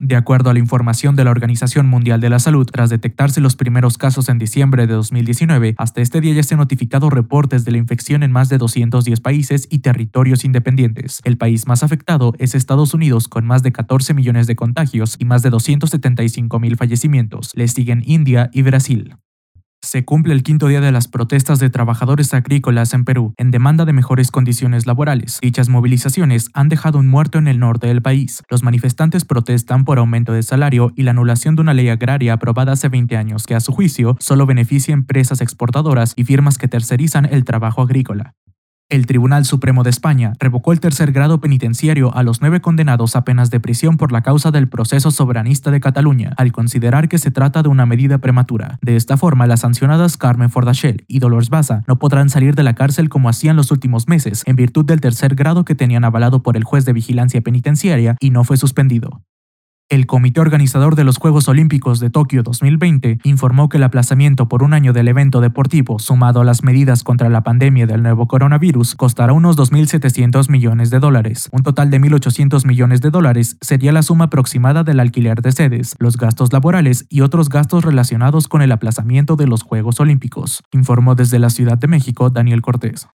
De acuerdo a la información de la Organización Mundial de la Salud, tras detectarse los primeros casos en diciembre de 2019, hasta este día ya se han notificado reportes de la infección en más de 210 países y territorios independientes. El país más afectado es Estados Unidos, con más de 14 millones de contagios y más de 275 mil fallecimientos. Le siguen India y Brasil. Se cumple el quinto día de las protestas de trabajadores agrícolas en Perú en demanda de mejores condiciones laborales. Dichas movilizaciones han dejado un muerto en el norte del país. Los manifestantes protestan por aumento de salario y la anulación de una ley agraria aprobada hace 20 años que a su juicio solo beneficia a empresas exportadoras y firmas que tercerizan el trabajo agrícola. El Tribunal Supremo de España revocó el tercer grado penitenciario a los nueve condenados a penas de prisión por la causa del proceso soberanista de Cataluña, al considerar que se trata de una medida prematura. De esta forma, las sancionadas Carmen Fordachel y Dolores Baza no podrán salir de la cárcel como hacían los últimos meses, en virtud del tercer grado que tenían avalado por el juez de vigilancia penitenciaria y no fue suspendido. El comité organizador de los Juegos Olímpicos de Tokio 2020 informó que el aplazamiento por un año del evento deportivo, sumado a las medidas contra la pandemia del nuevo coronavirus, costará unos 2.700 millones de dólares. Un total de 1.800 millones de dólares sería la suma aproximada del alquiler de sedes, los gastos laborales y otros gastos relacionados con el aplazamiento de los Juegos Olímpicos, informó desde la Ciudad de México Daniel Cortés.